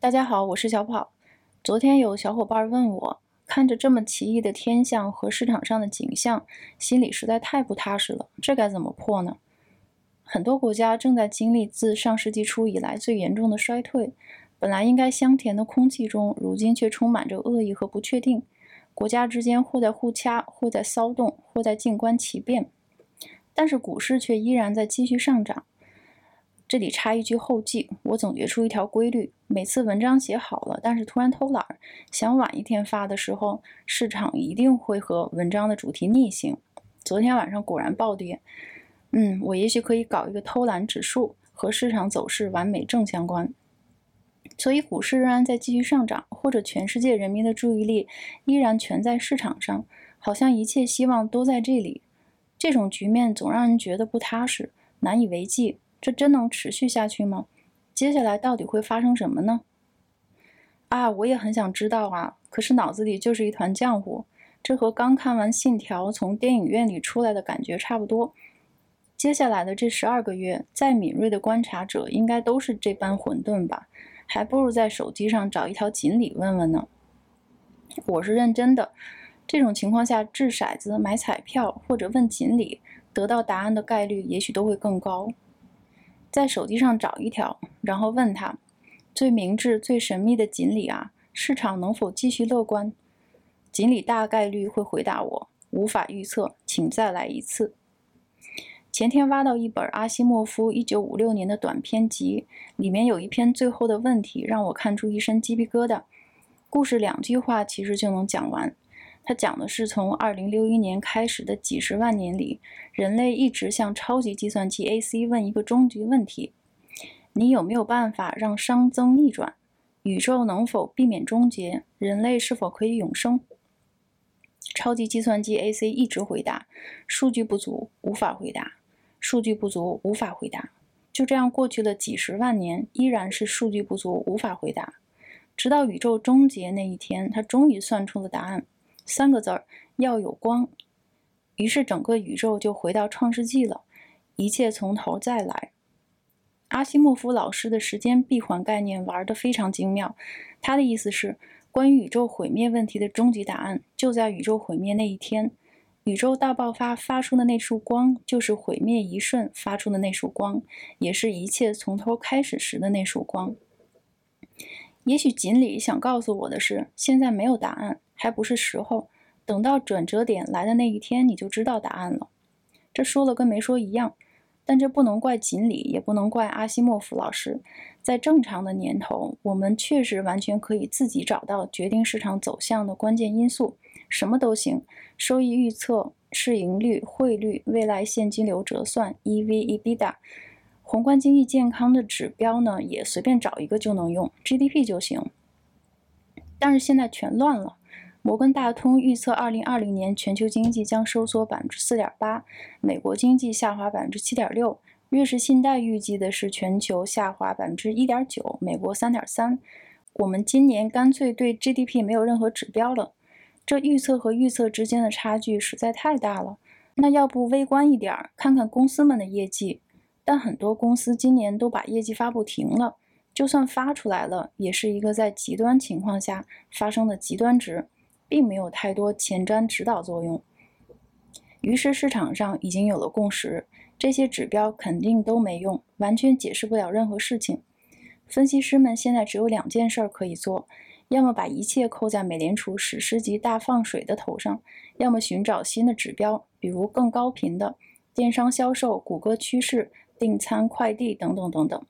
大家好，我是小跑。昨天有小伙伴问我，看着这么奇异的天象和市场上的景象，心里实在太不踏实了。这该怎么破呢？很多国家正在经历自上世纪初以来最严重的衰退，本来应该香甜的空气中，如今却充满着恶意和不确定。国家之间或在互掐，或在骚动，或在静观其变。但是股市却依然在继续上涨。这里插一句后记，我总结出一条规律：每次文章写好了，但是突然偷懒，想晚一天发的时候，市场一定会和文章的主题逆行。昨天晚上果然暴跌。嗯，我也许可以搞一个偷懒指数，和市场走势完美正相关。所以股市仍然在继续上涨，或者全世界人民的注意力依然全在市场上，好像一切希望都在这里。这种局面总让人觉得不踏实，难以为继。这真能持续下去吗？接下来到底会发生什么呢？啊，我也很想知道啊，可是脑子里就是一团浆糊。这和刚看完《信条》从电影院里出来的感觉差不多。接下来的这十二个月，再敏锐的观察者应该都是这般混沌吧？还不如在手机上找一条锦鲤问问呢。我是认真的。这种情况下，掷骰子、买彩票或者问锦鲤，得到答案的概率也许都会更高。在手机上找一条，然后问他：“最明智、最神秘的锦鲤啊，市场能否继续乐观？”锦鲤大概率会回答我：“无法预测，请再来一次。”前天挖到一本阿西莫夫1956年的短篇集，里面有一篇最后的问题，让我看出一身鸡皮疙瘩。故事两句话其实就能讲完。他讲的是从2061年开始的几十万年里，人类一直向超级计算机 AC 问一个终极问题：你有没有办法让熵增逆转？宇宙能否避免终结？人类是否可以永生？超级计算机 AC 一直回答：数据不足，无法回答。数据不足，无法回答。就这样过去了几十万年，依然是数据不足，无法回答。直到宇宙终结那一天，他终于算出了答案。三个字儿要有光，于是整个宇宙就回到创世纪了，一切从头再来。阿西莫夫老师的时间闭环概念玩得非常精妙，他的意思是，关于宇宙毁灭问题的终极答案就在宇宙毁灭那一天，宇宙大爆发发出的那束光，就是毁灭一瞬发出的那束光，也是一切从头开始时的那束光。也许锦鲤想告诉我的是，现在没有答案。还不是时候，等到转折点来的那一天，你就知道答案了。这说了跟没说一样，但这不能怪锦鲤，也不能怪阿西莫夫老师。在正常的年头，我们确实完全可以自己找到决定市场走向的关键因素，什么都行，收益预测、市盈率、汇率、未来现金流折算、EV/EBITDA，宏观经济健康的指标呢，也随便找一个就能用，GDP 就行。但是现在全乱了。摩根大通预测，二零二零年全球经济将收缩百分之四点八，美国经济下滑百分之七点六。瑞士信贷预计的是全球下滑百分之一点九，美国三点三。我们今年干脆对 GDP 没有任何指标了，这预测和预测之间的差距实在太大了。那要不微观一点，看看公司们的业绩？但很多公司今年都把业绩发布停了，就算发出来了，也是一个在极端情况下发生的极端值。并没有太多前瞻指导作用，于是市场上已经有了共识：这些指标肯定都没用，完全解释不了任何事情。分析师们现在只有两件事可以做：要么把一切扣在美联储史诗级大放水的头上，要么寻找新的指标，比如更高频的电商销售、谷歌趋势、订餐、快递等等等等。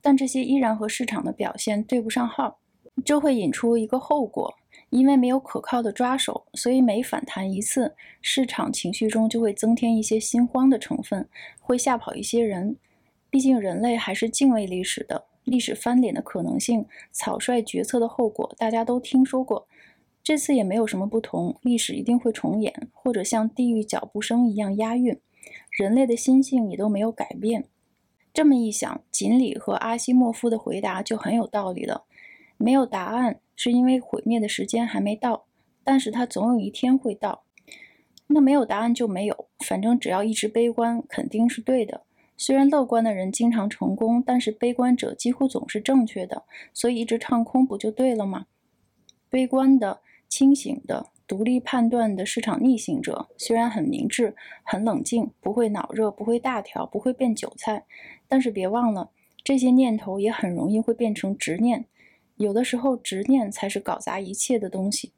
但这些依然和市场的表现对不上号，这会引出一个后果。因为没有可靠的抓手，所以每反弹一次，市场情绪中就会增添一些心慌的成分，会吓跑一些人。毕竟人类还是敬畏历史的，历史翻脸的可能性、草率决策的后果，大家都听说过。这次也没有什么不同，历史一定会重演，或者像地狱脚步声一样押韵。人类的心性也都没有改变。这么一想，锦鲤和阿西莫夫的回答就很有道理了。没有答案。是因为毁灭的时间还没到，但是它总有一天会到。那没有答案就没有，反正只要一直悲观，肯定是对的。虽然乐观的人经常成功，但是悲观者几乎总是正确的，所以一直唱空不就对了吗？悲观的、清醒的、独立判断的市场逆行者，虽然很明智、很冷静，不会脑热，不会大条，不会变韭菜，但是别忘了，这些念头也很容易会变成执念。有的时候，执念才是搞砸一切的东西。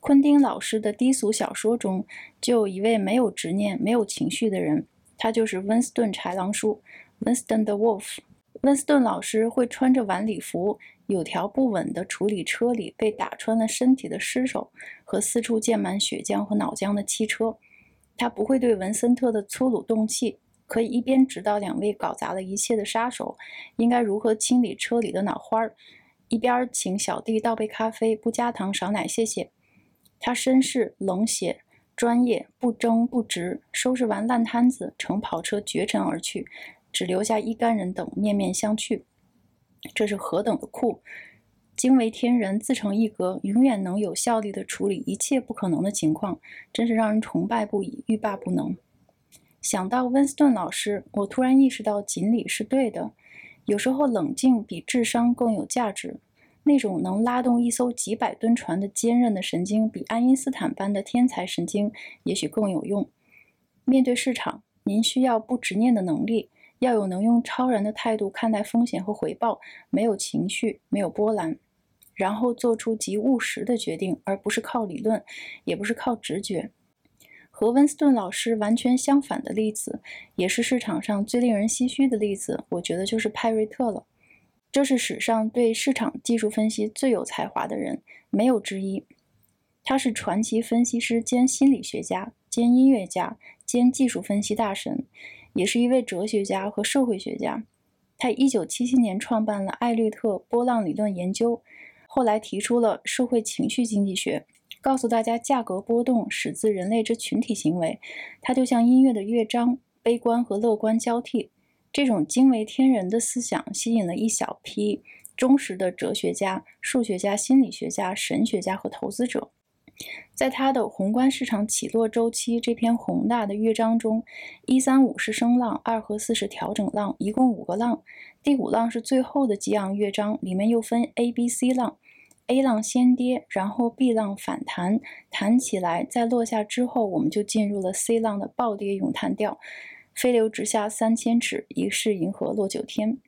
昆汀老师的低俗小说中，就有一位没有执念、没有情绪的人。他就是温斯顿豺狼叔，Winston the Wolf。温斯顿老师会穿着晚礼服，有条不紊地处理车里被打穿了身体的尸首和四处溅满血浆和脑浆的汽车。他不会对文森特的粗鲁动气，可以一边指导两位搞砸了一切的杀手应该如何清理车里的脑花儿，一边请小弟倒杯咖啡，不加糖少奶，谢谢。他绅士冷血。专业不争不执，收拾完烂摊子，乘跑车绝尘而去，只留下一干人等面面相觑。这是何等的酷！惊为天人，自成一格，永远能有效率地处理一切不可能的情况，真是让人崇拜不已，欲罢不能。想到温斯顿老师，我突然意识到锦鲤是对的，有时候冷静比智商更有价值。那种能拉动一艘几百吨船的坚韧的神经，比爱因斯坦般的天才神经也许更有用。面对市场，您需要不执念的能力，要有能用超然的态度看待风险和回报，没有情绪，没有波澜，然后做出极务实的决定，而不是靠理论，也不是靠直觉。和温斯顿老师完全相反的例子，也是市场上最令人唏嘘的例子，我觉得就是派瑞特了。这是史上对市场技术分析最有才华的人，没有之一。他是传奇分析师兼心理学家兼音乐家兼技术分析大神，也是一位哲学家和社会学家。他1977年创办了艾略特波浪理论研究，后来提出了社会情绪经济学，告诉大家价格波动始自人类之群体行为。它就像音乐的乐章，悲观和乐观交替。这种惊为天人的思想吸引了一小批忠实的哲学家、数学家、心理学家、神学家和投资者。在他的《宏观市场起落周期》这篇宏大的乐章中，一三五是升浪，二和四是调整浪，一共五个浪。第五浪是最后的激昂乐章，里面又分 A、B、C 浪。A 浪先跌，然后 B 浪反弹，弹起来，在落下之后，我们就进入了 C 浪的暴跌咏叹调。飞流直下三千尺，疑是银河落九天。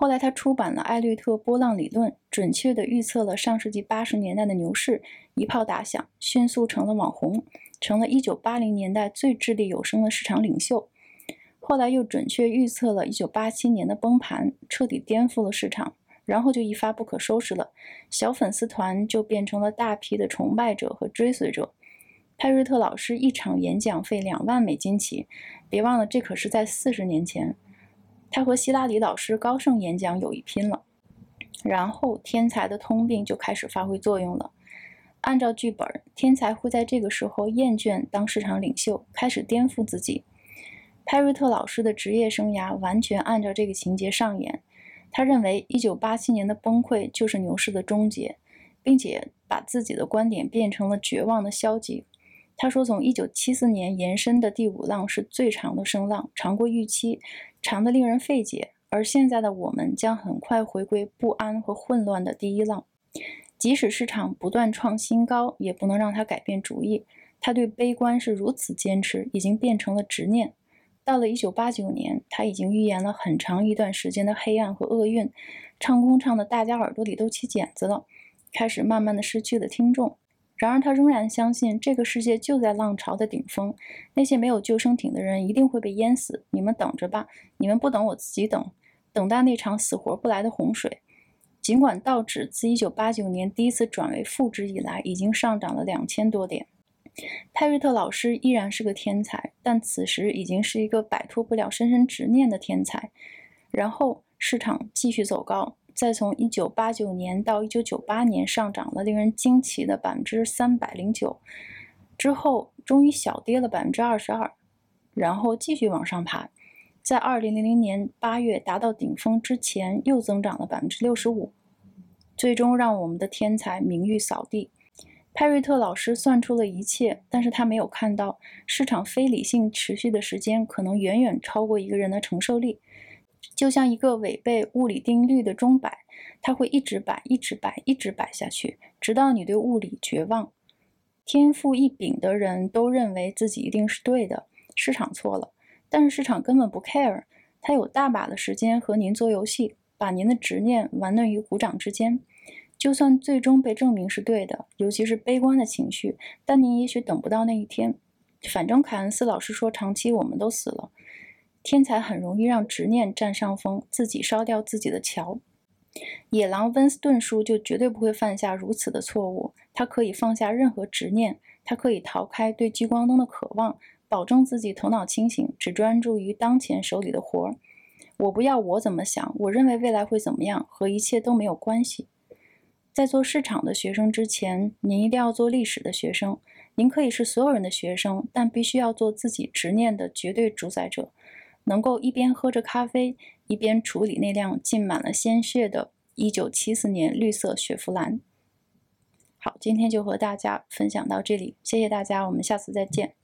后来他出版了《艾略特波浪理论》，准确地预测了上世纪八十年代的牛市，一炮打响，迅速成了网红，成了一九八零年代最掷地有声的市场领袖。后来又准确预测了一九八七年的崩盘，彻底颠覆了市场，然后就一发不可收拾了，小粉丝团就变成了大批的崇拜者和追随者。派瑞特老师一场演讲费两万美金起，别忘了这可是在四十年前。他和希拉里老师高盛演讲有一拼了。然后天才的通病就开始发挥作用了。按照剧本，天才会在这个时候厌倦当市场领袖，开始颠覆自己。派瑞特老师的职业生涯完全按照这个情节上演。他认为1987年的崩溃就是牛市的终结，并且把自己的观点变成了绝望的消极。他说：“从1974年延伸的第五浪是最长的声浪，长过预期，长得令人费解。而现在的我们将很快回归不安和混乱的第一浪。即使市场不断创新高，也不能让他改变主意。他对悲观是如此坚持，已经变成了执念。到了1989年，他已经预言了很长一段时间的黑暗和厄运，唱空唱的大家耳朵里都起茧子了，开始慢慢的失去了听众。”然而，他仍然相信这个世界就在浪潮的顶峰，那些没有救生艇的人一定会被淹死。你们等着吧，你们不等，我自己等，等待那场死活不来的洪水。尽管道指自1989年第一次转为负值以来，已经上涨了两千多点，派瑞特老师依然是个天才，但此时已经是一个摆脱不了深深执念的天才。然后市场继续走高。再从一九八九年到一九九八年上涨了令人惊奇的百分之三百零九，之后终于小跌了百分之二十二，然后继续往上爬，在二零零零年八月达到顶峰之前又增长了百分之六十五，最终让我们的天才名誉扫地。派瑞特老师算出了一切，但是他没有看到市场非理性持续的时间可能远远超过一个人的承受力。就像一个违背物理定律的钟摆，它会一直摆、一直摆、一直摆下去，直到你对物理绝望。天赋异禀的人都认为自己一定是对的，市场错了，但是市场根本不 care，它有大把的时间和您做游戏，把您的执念玩弄于股掌之间。就算最终被证明是对的，尤其是悲观的情绪，但您也许等不到那一天。反正凯恩斯老师说，长期我们都死了。天才很容易让执念占上风，自己烧掉自己的桥。野狼温斯顿叔就绝对不会犯下如此的错误。他可以放下任何执念，他可以逃开对聚光灯的渴望，保证自己头脑清醒，只专注于当前手里的活儿。我不要我怎么想，我认为未来会怎么样，和一切都没有关系。在做市场的学生之前，您一定要做历史的学生。您可以是所有人的学生，但必须要做自己执念的绝对主宰者。能够一边喝着咖啡，一边处理那辆浸满了鲜血的1974年绿色雪佛兰。好，今天就和大家分享到这里，谢谢大家，我们下次再见。